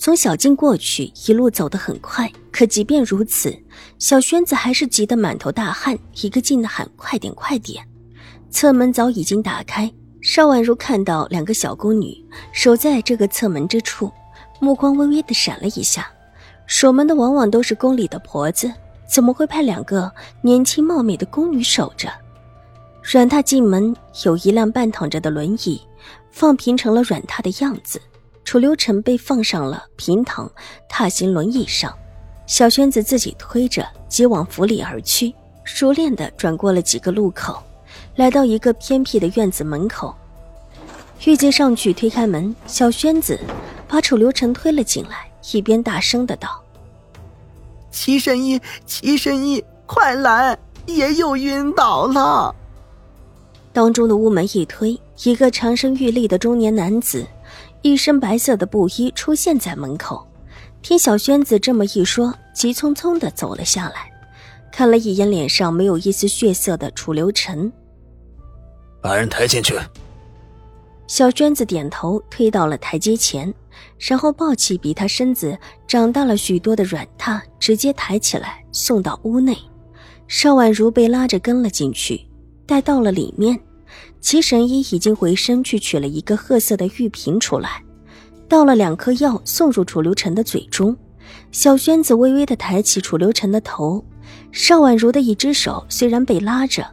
从小径过去，一路走得很快。可即便如此，小轩子还是急得满头大汗，一个劲的喊：“快点，快点！”侧门早已经打开，邵婉如看到两个小宫女守在这个侧门之处，目光微微的闪了一下。守门的往往都是宫里的婆子，怎么会派两个年轻貌美的宫女守着？软榻进门，有一辆半躺着的轮椅，放平成了软榻的样子。楚留臣被放上了平躺踏行轮椅上，小轩子自己推着，急往府里而去，熟练的转过了几个路口，来到一个偏僻的院子门口。玉阶上去推开门，小轩子把楚留臣推了进来，一边大声的道：“齐神医，齐神医，快来！爷又晕倒了。”当中的屋门一推，一个长身玉立的中年男子。一身白色的布衣出现在门口，听小轩子这么一说，急匆匆的走了下来，看了一眼脸上没有一丝血色的楚留臣，把人抬进去。小娟子点头，推到了台阶前，然后抱起比她身子长大了许多的软榻，直接抬起来送到屋内。邵婉如被拉着跟了进去，带到了里面。齐神医已经回身去取了一个褐色的玉瓶出来，倒了两颗药送入楚留臣的嘴中。小轩子微微的抬起楚留臣的头，邵婉如的一只手虽然被拉着，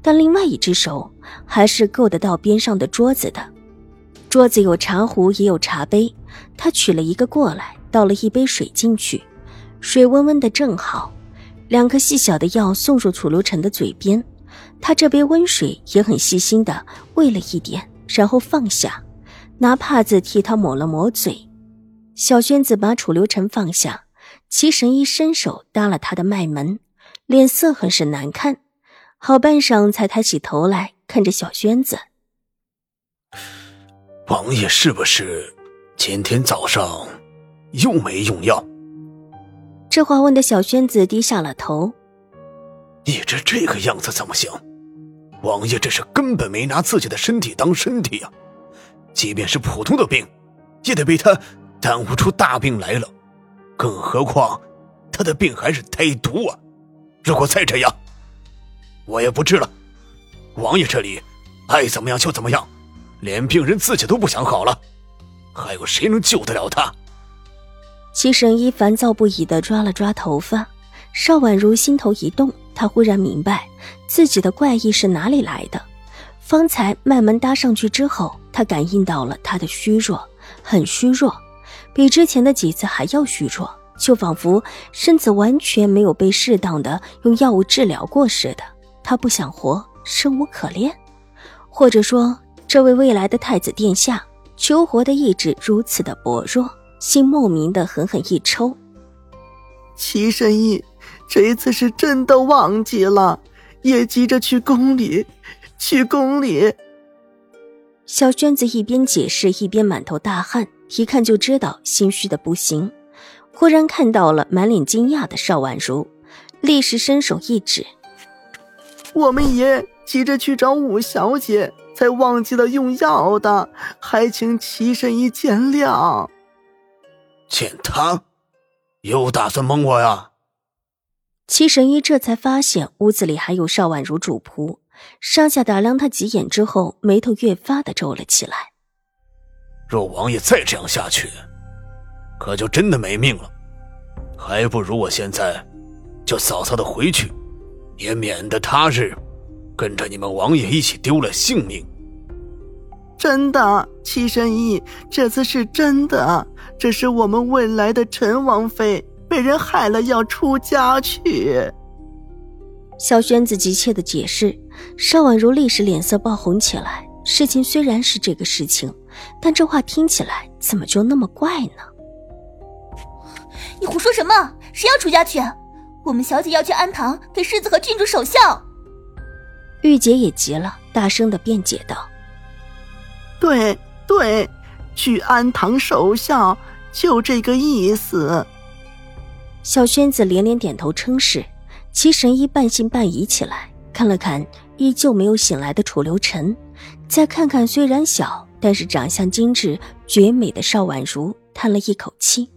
但另外一只手还是够得到边上的桌子的。桌子有茶壶，也有茶杯，他取了一个过来，倒了一杯水进去，水温温的正好。两颗细小的药送入楚留臣的嘴边。他这杯温水也很细心的喂了一点，然后放下，拿帕子替他抹了抹嘴。小轩子把楚留臣放下，齐神医伸手搭了他的脉门，脸色很是难看，好半晌才抬起头来看着小轩子：“ 王爷是不是今天早上又没用药？”这话问的小轩子低下了头：“你这这个样子怎么行？”王爷这是根本没拿自己的身体当身体啊！即便是普通的病，也得被他耽误出大病来了。更何况他的病还是胎毒啊！如果再这样，我也不治了。王爷这里爱怎么样就怎么样，连病人自己都不想好了，还有谁能救得了他？齐神医烦躁不已的抓了抓头发，邵婉如心头一动。他忽然明白自己的怪异是哪里来的。方才脉门搭上去之后，他感应到了他的虚弱，很虚弱，比之前的几次还要虚弱，就仿佛身子完全没有被适当的用药物治疗过似的。他不想活，生无可恋，或者说，这位未来的太子殿下求活的意志如此的薄弱，心莫名的狠狠一抽。齐神医。这一次是真的忘记了，也急着去宫里，去宫里。小娟子一边解释，一边满头大汗，一看就知道心虚的不行。忽然看到了满脸惊讶的邵婉如，立时伸手一指：“我们爷急着去找五小姐，才忘记了用药的，还请齐神医见谅。”见他，又打算蒙我呀？齐神医这才发现屋子里还有邵婉如主仆，上下打量他几眼之后，眉头越发的皱了起来。若王爷再这样下去，可就真的没命了。还不如我现在就早早的回去，也免得他日跟着你们王爷一起丢了性命。真的，七神医，这次是真的，这是我们未来的陈王妃。被人害了，要出家去。小轩子急切的解释，邵婉如立时脸色爆红起来。事情虽然是这个事情，但这话听起来怎么就那么怪呢？你胡说什么？谁要出家去？我们小姐要去安堂给世子和郡主守孝。玉洁也急了，大声的辩解道：“对对，去安堂守孝，就这个意思。”小轩子连连点头称是。齐神医半信半疑起来，看了看依旧没有醒来的楚留臣，再看看虽然小但是长相精致绝美的邵婉如，叹了一口气：“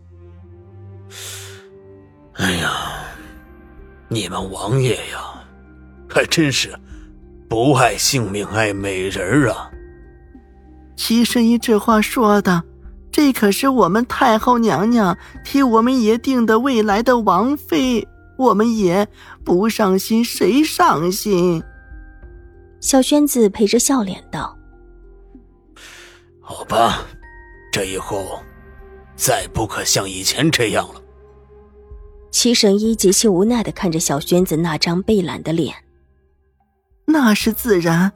哎呀，你们王爷呀，还真是不爱性命爱美人啊！”齐神医这话说的，这可是我们太后娘娘替我们爷定的未来的王妃。我们爷不上心，谁上心？小轩子陪着笑脸道：“好吧，这以后再不可像以前这样了。”齐神医极其无奈的看着小轩子那张被懒的脸。那是自然，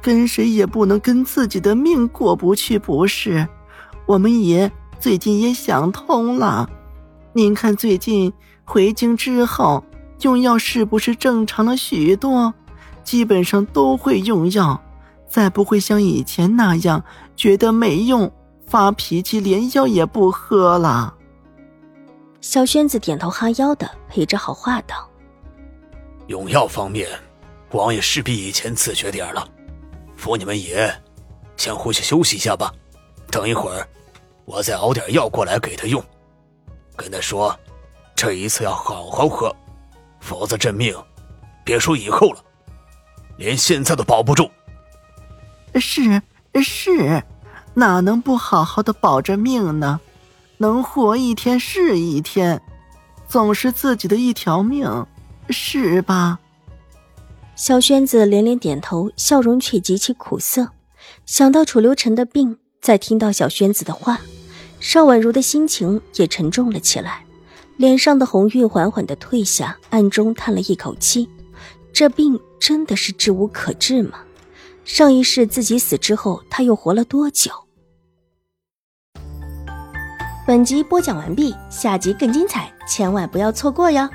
跟谁也不能跟自己的命过不去，不是？我们爷最近也想通了，您看最近。回京之后，用药是不是正常了许多？基本上都会用药，再不会像以前那样觉得没用、发脾气，连药也不喝了。小轩子点头哈腰的陪着好话道：“用药方面，王爷是比以前自觉点了。扶你们爷，先回去休息一下吧。等一会儿，我再熬点药过来给他用，跟他说。”这一次要好好喝，否则这命，别说以后了，连现在都保不住。是是，哪能不好好的保着命呢？能活一天是一天，总是自己的一条命，是吧？小轩子连连点头，笑容却极其苦涩。想到楚留臣的病，在听到小轩子的话，邵婉如的心情也沉重了起来。脸上的红晕缓缓的退下，暗中叹了一口气：这病真的是治无可治吗？上一世自己死之后，他又活了多久？本集播讲完毕，下集更精彩，千万不要错过哟！